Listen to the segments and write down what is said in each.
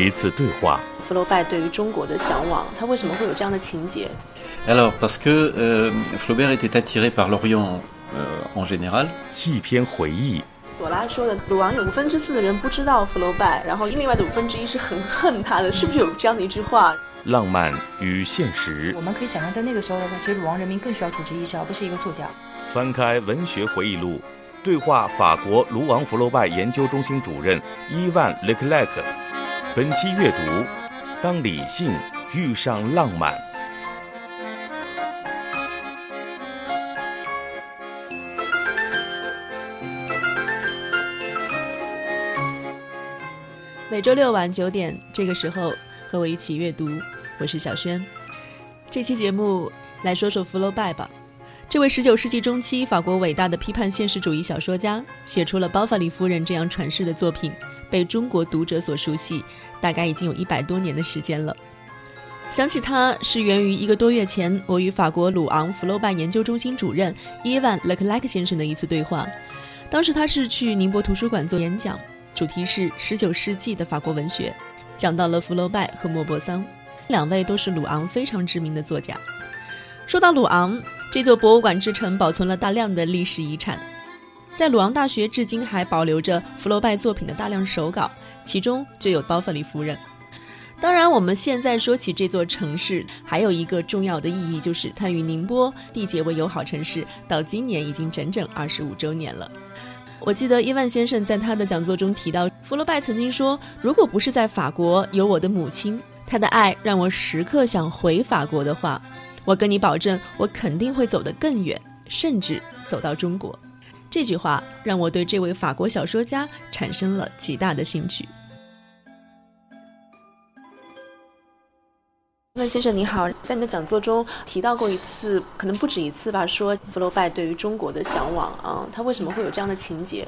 一次对话。福楼拜对于中国的向往，他为什么会有这样的情节？Alors parce que Flaubert était attiré par l'Orient en général。一篇回忆。左拉说的，鲁昂有五分之四的人不知道福楼拜，然后另外的五分之一是很恨他的，是不是有这样的一句话？浪漫与现实。我们可以想象，在那个时候的话，其实鲁昂人民更需要主治医师，而不是一个作家。翻开文学回忆录，对话法国卢昂福楼拜研究中心主任伊万雷克莱克。本期阅读：当理性遇上浪漫。每周六晚九点，这个时候和我一起阅读，我是小轩。这期节目来说说福楼拜吧。这位十九世纪中期法国伟大的批判现实主义小说家，写出了《包法利夫人》这样传世的作品。被中国读者所熟悉，大概已经有一百多年的时间了。想起他是源于一个多月前，我与法国鲁昂福楼拜研究中心主任伊万勒克莱克先生的一次对话。当时他是去宁波图书馆做演讲，主题是十九世纪的法国文学，讲到了福楼拜和莫泊桑，两位都是鲁昂非常知名的作家。说到鲁昂，这座博物馆之城保存了大量的历史遗产。在鲁昂大学，至今还保留着福楼拜作品的大量手稿，其中就有《包法利夫人》。当然，我们现在说起这座城市，还有一个重要的意义，就是它与宁波缔结为友好城市，到今年已经整整二十五周年了。我记得伊万先生在他的讲座中提到，福楼拜曾经说：“如果不是在法国有我的母亲，她的爱让我时刻想回法国的话，我跟你保证，我肯定会走得更远，甚至走到中国。”这句话让我对这位法国小说家产生了极大的兴趣。那先生你好，在你的讲座中提到过一次，可能不止一次吧，说福楼拜对于中国的向往啊，他为什么会有这样的情节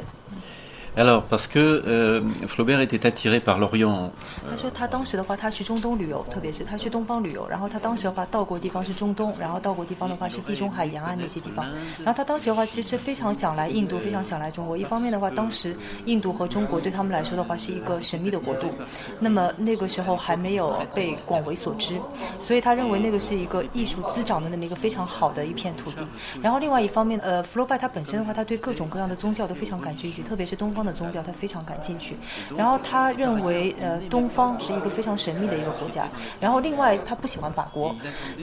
？Alors parce que Flaubert était attiré par l'Orient。他说他当时的话，他去中东旅游，特别是他去东方旅游，然后他当时的话到过地方是中东，然后到过地方的话是地中海沿岸那些地方。然后他当时的话其实非常想来印度，非常想来中国。一方面的话，当时印度和中国对他们来说的话是一个神秘的国度，那么那个时候还没有被广为所知，所以他认为那个是一个艺术滋长的那么一个非常好的一片土地。然后另外一方面，呃，福楼拜他本身的话，他对各种各样的宗教都非常感兴趣，特别是东方的。宗教他非常感兴趣，然后他认为呃东方是一个非常神秘的一个国家，然后另外他不喜欢法国，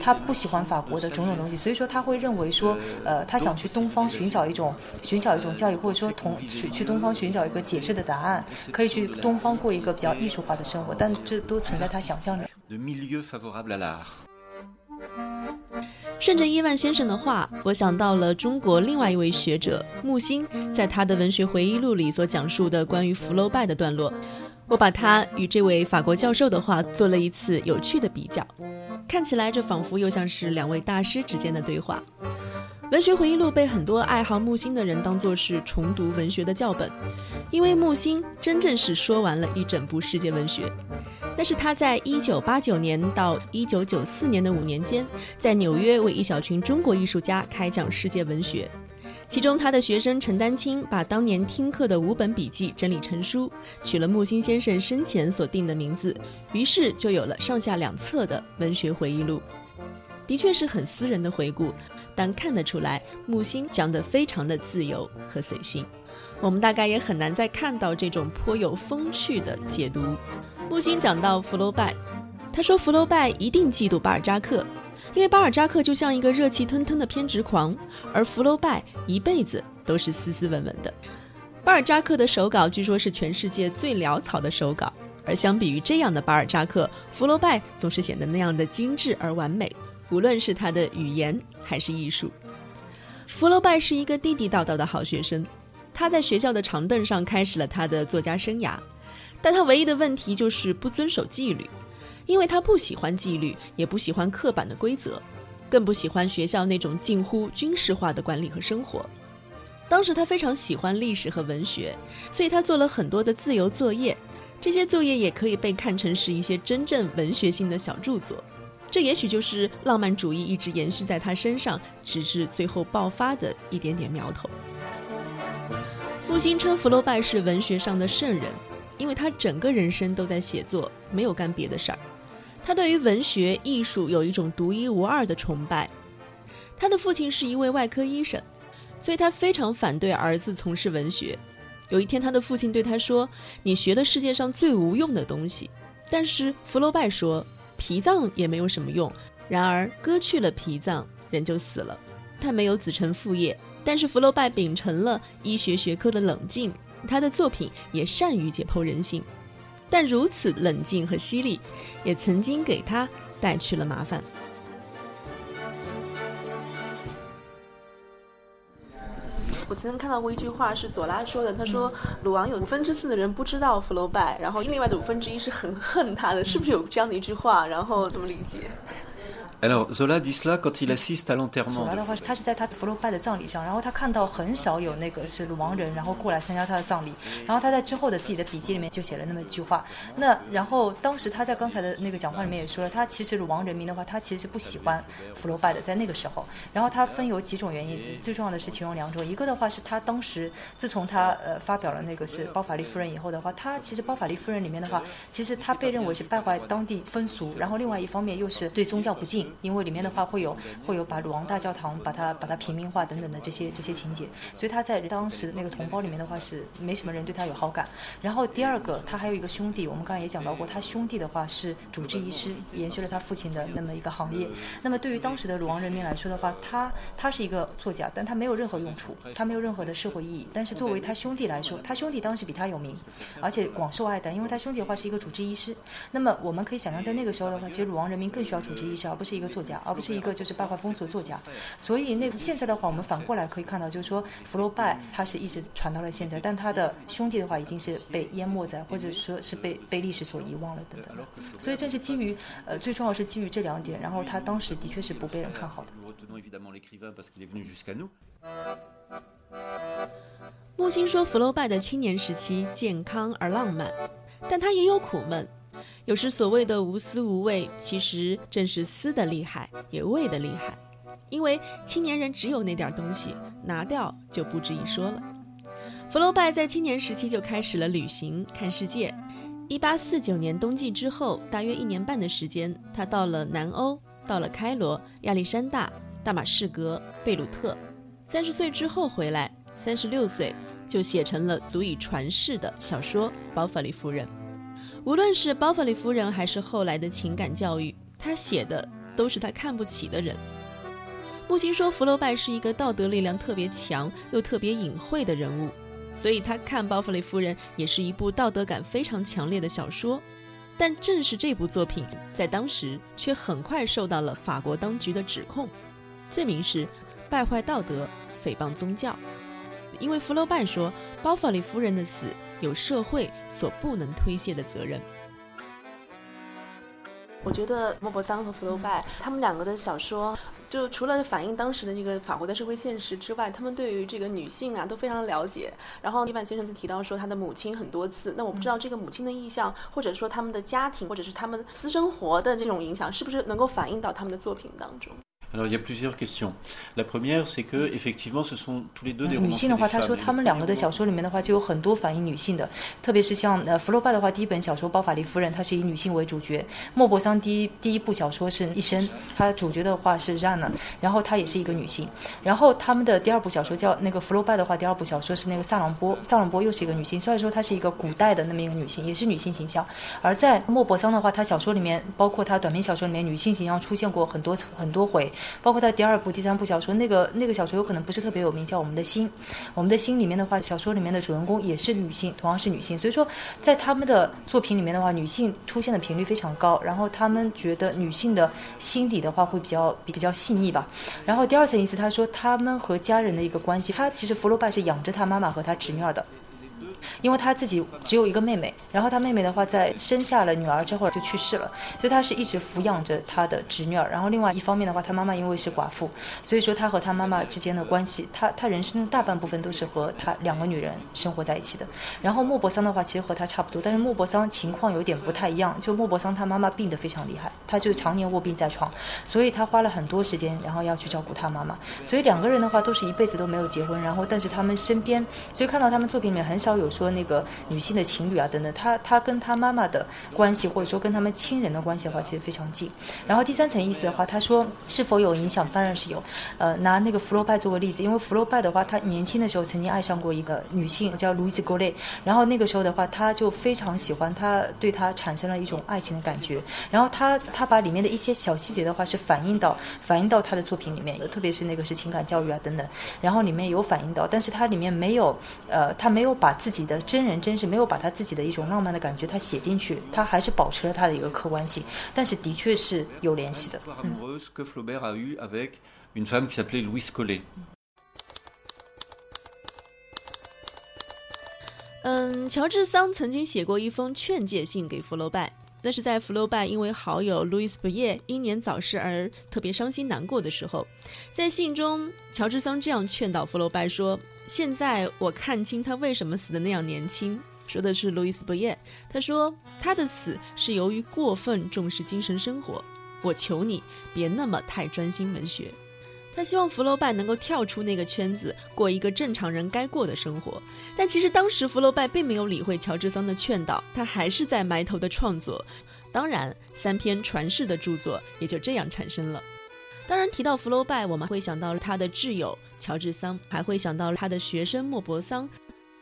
他不喜欢法国的种种东西，所以说他会认为说呃他想去东方寻找一种寻找一种教育，或者说同去去东方寻找一个解释的答案，可以去东方过一个比较艺术化的生活，但这都存在他想象里。顺着伊万先生的话，我想到了中国另外一位学者木心在他的文学回忆录里所讲述的关于福楼拜的段落。我把他与这位法国教授的话做了一次有趣的比较，看起来这仿佛又像是两位大师之间的对话。文学回忆录被很多爱好木心的人当作是重读文学的教本，因为木心真正是说完了一整部世界文学。那是他在一九八九年到一九九四年的五年间，在纽约为一小群中国艺术家开讲世界文学。其中，他的学生陈丹青把当年听课的五本笔记整理成书，取了木心先生生前所定的名字，于是就有了上下两册的文学回忆录。的确是很私人的回顾，但看得出来木心讲得非常的自由和随性。我们大概也很难再看到这种颇有风趣的解读。木心讲到福楼拜，他说福楼拜一定嫉妒巴尔扎克，因为巴尔扎克就像一个热气腾腾的偏执狂，而福楼拜一辈子都是斯斯文文的。巴尔扎克的手稿据说是全世界最潦草的手稿，而相比于这样的巴尔扎克，福楼拜总是显得那样的精致而完美，无论是他的语言还是艺术。福楼拜是一个地地道道的好学生，他在学校的长凳上开始了他的作家生涯。但他唯一的问题就是不遵守纪律，因为他不喜欢纪律，也不喜欢刻板的规则，更不喜欢学校那种近乎军事化的管理和生活。当时他非常喜欢历史和文学，所以他做了很多的自由作业，这些作业也可以被看成是一些真正文学性的小著作。这也许就是浪漫主义一直延续在他身上，直至最后爆发的一点点苗头。木心称福楼拜是文学上的圣人，因为他整个人生都在写作，没有干别的事儿。他对于文学艺术有一种独一无二的崇拜。他的父亲是一位外科医生，所以他非常反对儿子从事文学。有一天，他的父亲对他说：“你学了世界上最无用的东西。”但是福楼拜说：“脾脏也没有什么用。”然而割去了脾脏，人就死了。他没有子承父业。但是福楼拜秉承了医学学科的冷静，他的作品也善于解剖人性，但如此冷静和犀利，也曾经给他带去了麻烦。我曾经看到过一句话是左拉说的，他说鲁王有五分之四的人不知道福楼拜，然后另外的五分之一是很恨他的，是不是有这样的一句话？然后怎么理解？Alors Zola dit cela quand il assiste à l'enterrement. 的话，他是在他福楼拜的葬礼上，然后他看到很少有那个是鲁王人，然后过来参加他的葬礼。然后他在之后的自己的笔记里面就写了那么一句话。那然后当时他在刚才的那个讲话里面也说了，他其实鲁王人民的话，他其实是不喜欢福楼拜的，在那个时候。然后他分有几种原因，最重要的是其中两种。一个的话是他当时自从他呃发表了那个是包法利夫人以后的话，他其实包法利夫人里面的话，其实他被认为是败坏当地风俗，然后另外一方面又是对宗教不敬。因为里面的话会有会有把鲁王大教堂把它把它平民化等等的这些这些情节，所以他在当时那个同胞里面的话是没什么人对他有好感。然后第二个，他还有一个兄弟，我们刚才也讲到过，他兄弟的话是主治医师，延续了他父亲的那么一个行业。那么对于当时的鲁王人民来说的话，他他是一个作家，但他没有任何用处，他没有任何的社会意义。但是作为他兄弟来说，他兄弟当时比他有名，而且广受爱戴，因为他兄弟的话是一个主治医师。那么我们可以想象，在那个时候的话，其实鲁王人民更需要主治医师，而不是一个作家。而不是一个就是败坏风俗的作家，所以那现在的话，我们反过来可以看到，就是说福楼拜他是一直传到了现在，但他的兄弟的话已经是被淹没在，或者说是被被历史所遗忘了等等。所以正是基于呃最重要是基于这两点，然后他当时的确是不被人看好的。木心说福楼拜的青年时期健康而浪漫，但他也有苦闷。有时所谓的无私无畏，其实正是私的厉害，也畏的厉害。因为青年人只有那点东西，拿掉就不值一说了。福楼拜在青年时期就开始了旅行，看世界。一八四九年冬季之后，大约一年半的时间，他到了南欧，到了开罗、亚历山大、大马士革、贝鲁特。三十岁之后回来，三十六岁就写成了足以传世的小说《包法利夫人》。无论是包法利夫人，还是后来的情感教育，他写的都是他看不起的人。木心说，福楼拜是一个道德力量特别强又特别隐晦的人物，所以他看包法利夫人也是一部道德感非常强烈的小说。但正是这部作品，在当时却很快受到了法国当局的指控，罪名是败坏道德、诽谤宗教。因为福楼拜说，包法利夫人的死。有社会所不能推卸的责任。我觉得莫泊桑和福楼拜他们两个的小说，就除了反映当时的这个法国的社会现实之外，他们对于这个女性啊都非常了解。然后伊万先生就提到说他的母亲很多次，那我不知道这个母亲的意向，或者说他们的家庭，或者是他们私生活的这种影响，是不是能够反映到他们的作品当中？女性的话，她说他们两个的小说里面的话就有很多反映女性的，特别是像呃福楼拜的话，第一本小说《包法利夫人》，她是以女性为主角；莫泊桑第一第一部小说是《一生》，他主角的话是 Rana，然后她也是一个女性。然后他们的第二部小说叫那个福楼拜的话，第二部小说是那个萨朗波，萨朗波又是一个女性，所以说她是一个古代的那么一个女性，也是女性形象。而在莫泊桑的话，他小说里面，包括他短篇小说里面，女性形象出现过很多很多回。包括他第二部、第三部小说，那个那个小说有可能不是特别有名，叫《我们的心》。我们的心里面的话，小说里面的主人公也是女性，同样是女性。所以说，在他们的作品里面的话，女性出现的频率非常高。然后他们觉得女性的心理的话会比较比较细腻吧。然后第二层意思，他说他们和家人的一个关系，他其实福楼拜是养着他妈妈和他侄女儿的。因为他自己只有一个妹妹，然后他妹妹的话在生下了女儿之后就去世了，所以他是一直抚养着他的侄女儿。然后另外一方面的话，他妈妈因为是寡妇，所以说他和他妈妈之间的关系，他他人生大半部分都是和他两个女人生活在一起的。然后莫泊桑的话其实和他差不多，但是莫泊桑情况有点不太一样，就莫泊桑他妈妈病得非常厉害，他就常年卧病在床，所以他花了很多时间，然后要去照顾他妈妈。所以两个人的话都是一辈子都没有结婚，然后但是他们身边，所以看到他们作品里面很少有说那个女性的情侣啊等等，他他跟他妈妈的关系或者说跟他们亲人的关系的话其实非常近。然后第三层意思的话，他说是否有影响？当然是有。呃，拿那个福楼拜做个例子，因为福楼拜的话，他年轻的时候曾经爱上过一个女性叫 Louise g o l e 然后那个时候的话，他就非常喜欢她，对她产生了一种爱情的感觉。然后他他把里面的一些小细节的话是反映到反映到他的作品里面，特别是那个是情感教育啊等等，然后里面有反映到，但是它里面没有，呃，他没有把自己的真人真事，没有把他自己的一种浪漫的感觉他写进去，他还是保持了他的一个客观性，但是的确是有联系的。嗯，乔治桑曾经写过一封劝诫信给福楼拜。那是在福楼拜因为好友路易斯·布耶英年早逝而特别伤心难过的时候，在信中，乔治桑这样劝导福楼拜说：“现在我看清他为什么死的那样年轻。”说的是路易斯·布耶。他说他的死是由于过分重视精神生活。我求你别那么太专心文学。他希望福楼拜能够跳出那个圈子，过一个正常人该过的生活。但其实当时福楼拜并没有理会乔治桑的劝导，他还是在埋头的创作。当然，三篇传世的著作也就这样产生了。当然，提到福楼拜，我们会想到他的挚友乔治桑，还会想到他的学生莫泊桑。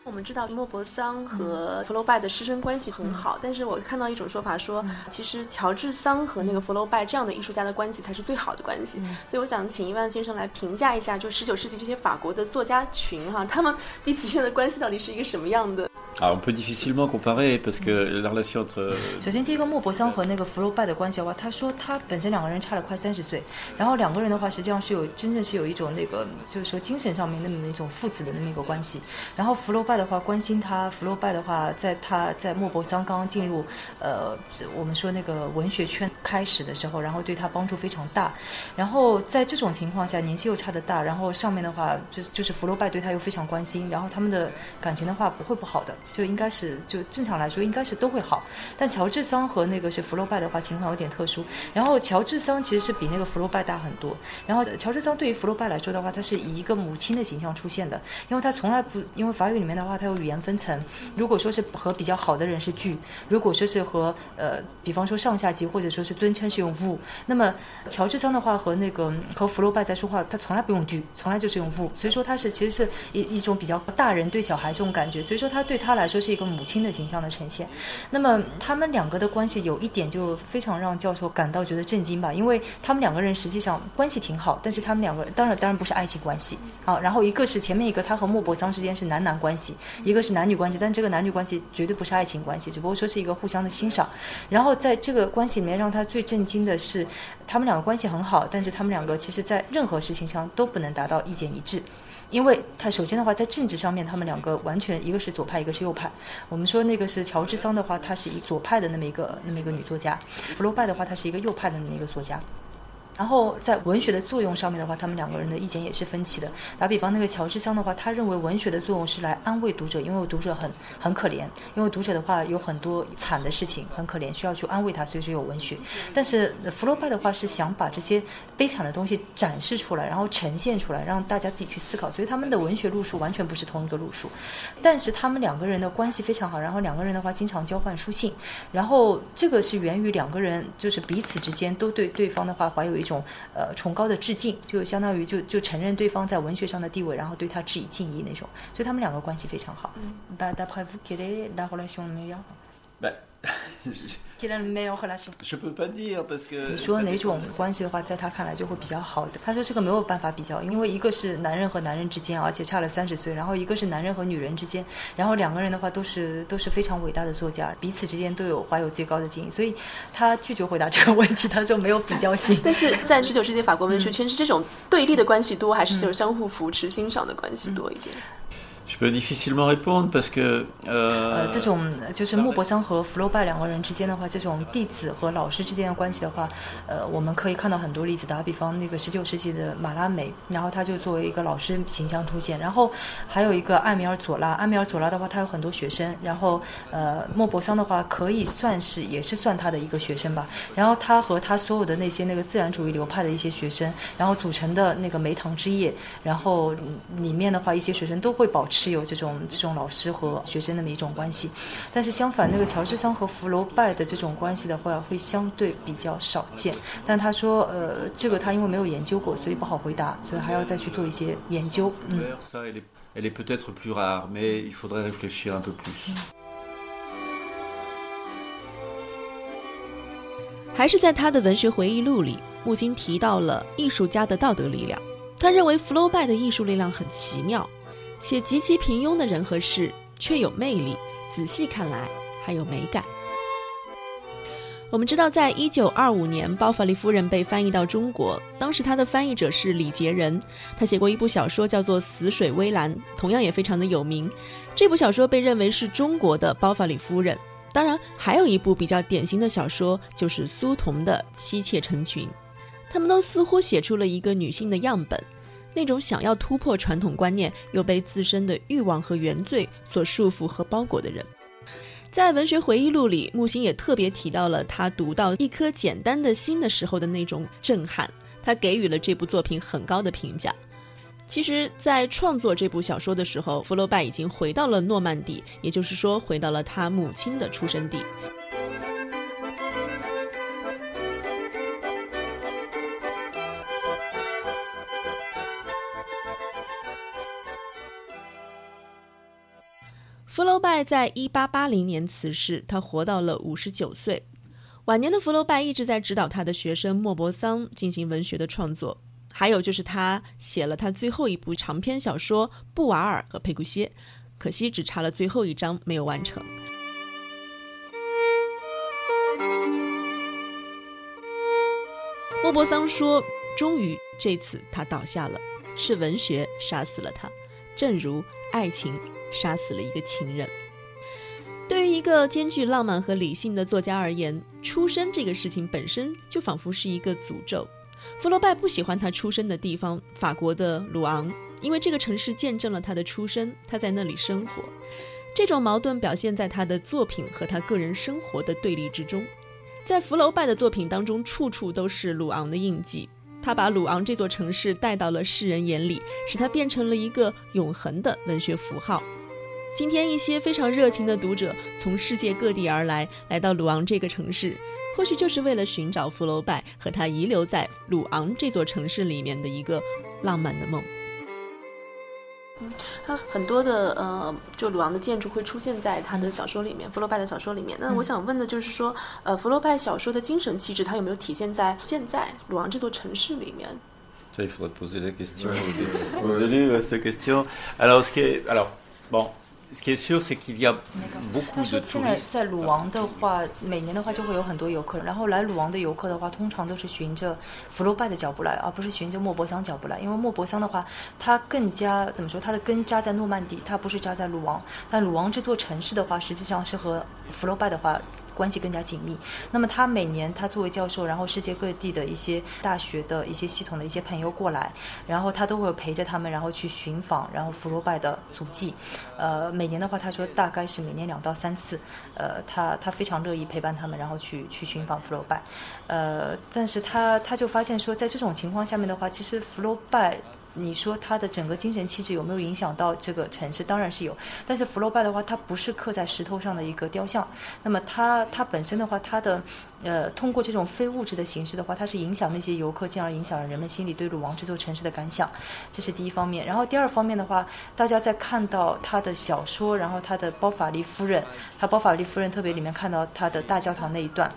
我们知道莫泊桑和福楼拜的师生关系很好，但是我看到一种说法说，其实乔治桑和那个福楼拜这样的艺术家的关系才是最好的关系。所以我想请伊万先生来评价一下，就十九世纪这些法国的作家群哈，他们彼此之间的关系到底是一个什么样的？啊，on peut difficilement comparer parce que la relation entre。首先，第一个莫泊桑和那个福楼拜的关系的话，他说他本身两个人差了快三十岁，然后两个人的话实际上是有真正是有一种那个就是说精神上面那么一种父子的那么一个关系。然后福楼拜的话关心他，福楼拜的话在他在莫泊桑刚刚进入呃我们说那个文学圈开始的时候，然后对他帮助非常大。然后在这种情况下，年纪又差得大，然后上面的话就就是福楼拜对他又非常关心，然后他们的感情的话不会不好的。就应该是就正常来说应该是都会好，但乔治桑和那个是福楼拜的话情况有点特殊。然后乔治桑其实是比那个福楼拜大很多。然后乔治桑对于福楼拜来说的话，他是以一个母亲的形象出现的，因为他从来不因为法语里面的话，它有语言分层。如果说是和比较好的人是句，如果说是和呃比方说上下级或者说是尊称是用 v 那么乔治桑的话和那个和福楼拜在说话，他从来不用句，从来就是用 v 所以说他是其实是一一种比较大人对小孩这种感觉，所以说他对他来说是一个母亲的形象的呈现，那么他们两个的关系有一点就非常让教授感到觉得震惊吧，因为他们两个人实际上关系挺好，但是他们两个当然当然不是爱情关系啊。然后一个是前面一个他和莫泊桑之间是男男关系，一个是男女关系，但这个男女关系绝对不是爱情关系，只不过说是一个互相的欣赏。然后在这个关系里面，让他最震惊的是，他们两个关系很好，但是他们两个其实在任何事情上都不能达到意见一致。因为他首先的话，在政治上面，他们两个完全一个是左派，一个是右派。我们说那个是乔治桑的话，她是一左派的那么一个那么一个女作家；福楼拜的话，她是一个右派的那么一个作家。然后在文学的作用上面的话，他们两个人的意见也是分歧的。打比方，那个乔治桑的话，他认为文学的作用是来安慰读者，因为读者很很可怜，因为读者的话有很多惨的事情，很可怜，需要去安慰他，所以说有文学。但是福楼拜的话是想把这些悲惨的东西展示出来，然后呈现出来，让大家自己去思考。所以他们的文学路数完全不是同一个路数。但是他们两个人的关系非常好，然后两个人的话经常交换书信，然后这个是源于两个人就是彼此之间都对对方的话怀有一。一种呃崇高的致敬，就相当于就就承认对方在文学上的地位，然后对他致以敬意那种，所以他们两个关系非常好。你说哪种关系的话，在他看来就会比较好的？他说这个没有办法比较，因为一个是男人和男人之间，而且差了三十岁，然后一个是男人和女人之间，然后两个人的话都是都是非常伟大的作家，彼此之间都有怀有最高的敬意，所以他拒绝回答这个问题，他说没有比较性。但是在十九世纪法国文学圈，是这种对立的关系多，还是就是相互扶持欣赏的关系多一点？Je peux difficilement répondre parce que 呃，这种就是莫泊桑和福楼拜两个人之间的话，这种弟子和老师之间的关系的话，呃，我们可以看到很多例子。打比方，那个十九世纪的马拉美，然后他就作为一个老师形象出现。然后还有一个艾米尔佐拉，艾米尔佐拉的话，他有很多学生。然后呃，莫泊桑的话，可以算是也是算他的一个学生吧。然后他和他所有的那些那个自然主义流派的一些学生，然后组成的那个梅堂之夜，然后里面的话，一些学生都会保持有这种这种老师和学生那么一种关系。但是相反，那个乔治桑和福楼拜的这种关系的话，会相对比较少见。但他说，呃，这个他因为没有研究过，所以不好回答，所以还要再去做一些研究。嗯。Elle est peut-être plus rare, mais il faudrait réfléchir un peu plus. 还是在他的文学回忆录里，木心提到了艺术家的道德力量。他认为福楼拜的艺术力量很奇妙，写极其平庸的人和事却有魅力，仔细看来还有美感。我们知道，在一九二五年，《包法利夫人》被翻译到中国，当时他的翻译者是李杰仁，他写过一部小说叫做《死水微澜》，同样也非常的有名。这部小说被认为是中国的《包法利夫人》。当然，还有一部比较典型的小说，就是苏童的《妻妾成群》。他们都似乎写出了一个女性的样本，那种想要突破传统观念，又被自身的欲望和原罪所束缚和包裹的人。在文学回忆录里，木心也特别提到了他读到一颗简单的心的时候的那种震撼，他给予了这部作品很高的评价。其实，在创作这部小说的时候，福楼拜已经回到了诺曼底，也就是说，回到了他母亲的出生地。在一八八零年辞世，他活到了五十九岁。晚年的福楼拜一直在指导他的学生莫泊桑进行文学的创作，还有就是他写了他最后一部长篇小说《布瓦尔和佩古歇》，可惜只差了最后一章没有完成。莫泊桑说：“终于这次他倒下了，是文学杀死了他，正如爱情。”杀死了一个情人。对于一个兼具浪漫和理性的作家而言，出生这个事情本身就仿佛是一个诅咒。福楼拜不喜欢他出生的地方——法国的鲁昂，因为这个城市见证了他的出生，他在那里生活。这种矛盾表现在他的作品和他个人生活的对立之中。在福楼拜的作品当中，处处都是鲁昂的印记。他把鲁昂这座城市带到了世人眼里，使它变成了一个永恒的文学符号。今天，一些非常热情的读者从世界各地而来，来到鲁昂这个城市，或许就是为了寻找福楼拜和他遗留在鲁昂这座城市里面的一个浪漫的梦。嗯，他很多的呃，就鲁昂的建筑会出现在他的小说里面，福楼拜的小说里面。那我想问的就是说，呃，福楼拜小说的精神气质，它有没有体现在现在鲁昂这座城市里面？Ça, il faudrait poser la question. Poser cette question. Alors, ce qui est alors bon. 说现在在鲁王的话，每年的话就会有很多游客。然后来鲁王的游客的话，通常都是循着福楼拜的脚步来，而不是循着莫泊桑脚步来。因为莫泊桑的话，它更加怎么说？它的根扎在诺曼底，它不是扎在鲁王。但鲁王这座城市的话，实际上是和福楼拜的话。关系更加紧密。那么他每年他作为教授，然后世界各地的一些大学的一些系统的一些朋友过来，然后他都会陪着他们，然后去寻访，然后福楼拜的足迹。呃，每年的话，他说大概是每年两到三次。呃，他他非常乐意陪伴他们，然后去去寻访福楼拜。呃，但是他他就发现说，在这种情况下面的话，其实福楼拜。你说他的整个精神气质有没有影响到这个城市？当然是有。但是福楼拜的话，它不是刻在石头上的一个雕像。那么它它本身的话，它的呃通过这种非物质的形式的话，它是影响那些游客，进而影响了人们心里对鲁王这座城市的感想。这是第一方面。然后第二方面的话，大家在看到他的小说，然后他的包法利夫人，他包法利夫人特别里面看到他的大教堂那一段。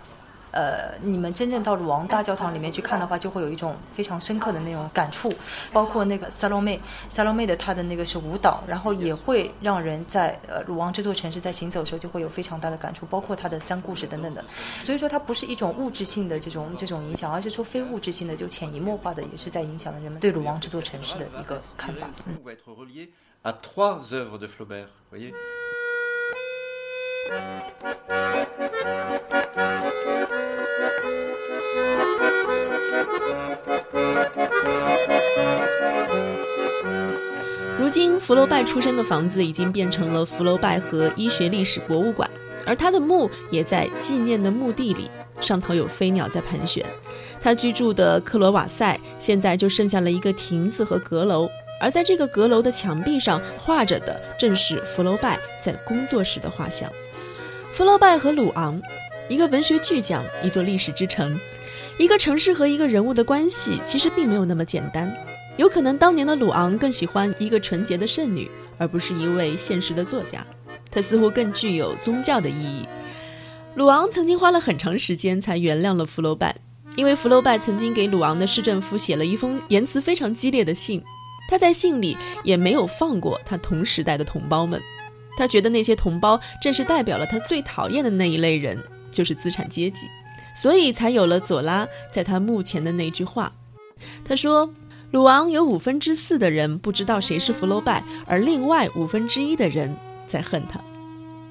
呃，你们真正到鲁王大教堂里面去看的话，就会有一种非常深刻的那种感触。包括那个萨洛妹，萨洛妹的她的那个是舞蹈，然后也会让人在呃鲁王这座城市在行走的时候就会有非常大的感触。包括她的三故事等等的，所以说它不是一种物质性的这种这种影响，而是说非物质性的，就潜移默化的也是在影响了人们对鲁王这座城市的一个看法。嗯。如今，福楼拜出生的房子已经变成了福楼拜和医学历史博物馆，而他的墓也在纪念的墓地里，上头有飞鸟在盘旋。他居住的克罗瓦塞现在就剩下了一个亭子和阁楼，而在这个阁楼的墙壁上画着的正是福楼拜在工作时的画像。福楼拜和鲁昂，一个文学巨匠，一座历史之城，一个城市和一个人物的关系其实并没有那么简单。有可能当年的鲁昂更喜欢一个纯洁的圣女，而不是一位现实的作家。他似乎更具有宗教的意义。鲁昂曾经花了很长时间才原谅了福楼拜，因为福楼拜曾经给鲁昂的市政府写了一封言辞非常激烈的信。他在信里也没有放过他同时代的同胞们，他觉得那些同胞正是代表了他最讨厌的那一类人，就是资产阶级，所以才有了左拉在他墓前的那句话。他说。鲁昂有五分之四的人不知道谁是福楼拜，而另外五分之一的人在恨他。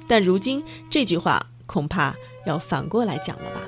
但如今这句话恐怕要反过来讲了吧。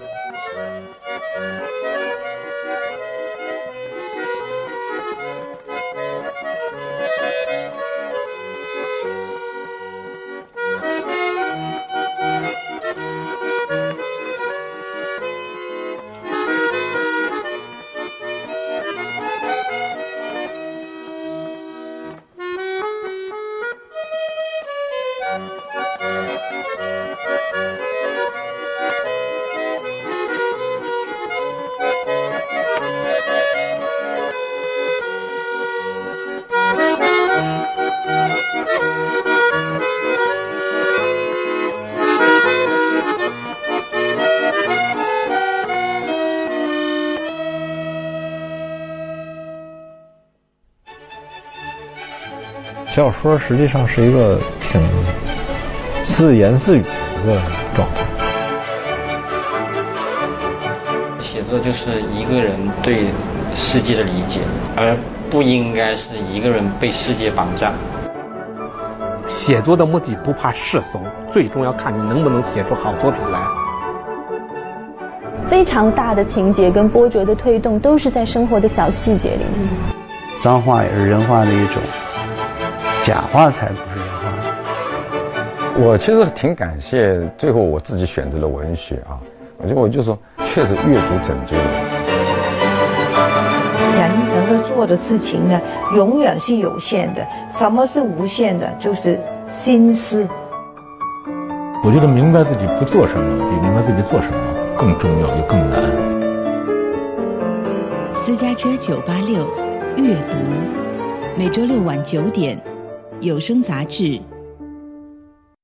小说实际上是一个挺自言自语的一个状态。写作就是一个人对世界的理解，而不应该是一个人被世界绑架。写作的目的不怕世俗，最终要看你能不能写出好作品来。非常大的情节跟波折的推动，都是在生活的小细节里面。脏话也是人话的一种。假话才不是人话。我其实挺感谢，最后我自己选择了文学啊。我觉得我就说，确实阅读拯救了。人能够做的事情呢，永远是有限的。什么是无限的？就是心思。我觉得明白自己不做什么，比明白自己做什么更重要，也更难。私家车九八六阅读，每周六晚九点。有声杂志。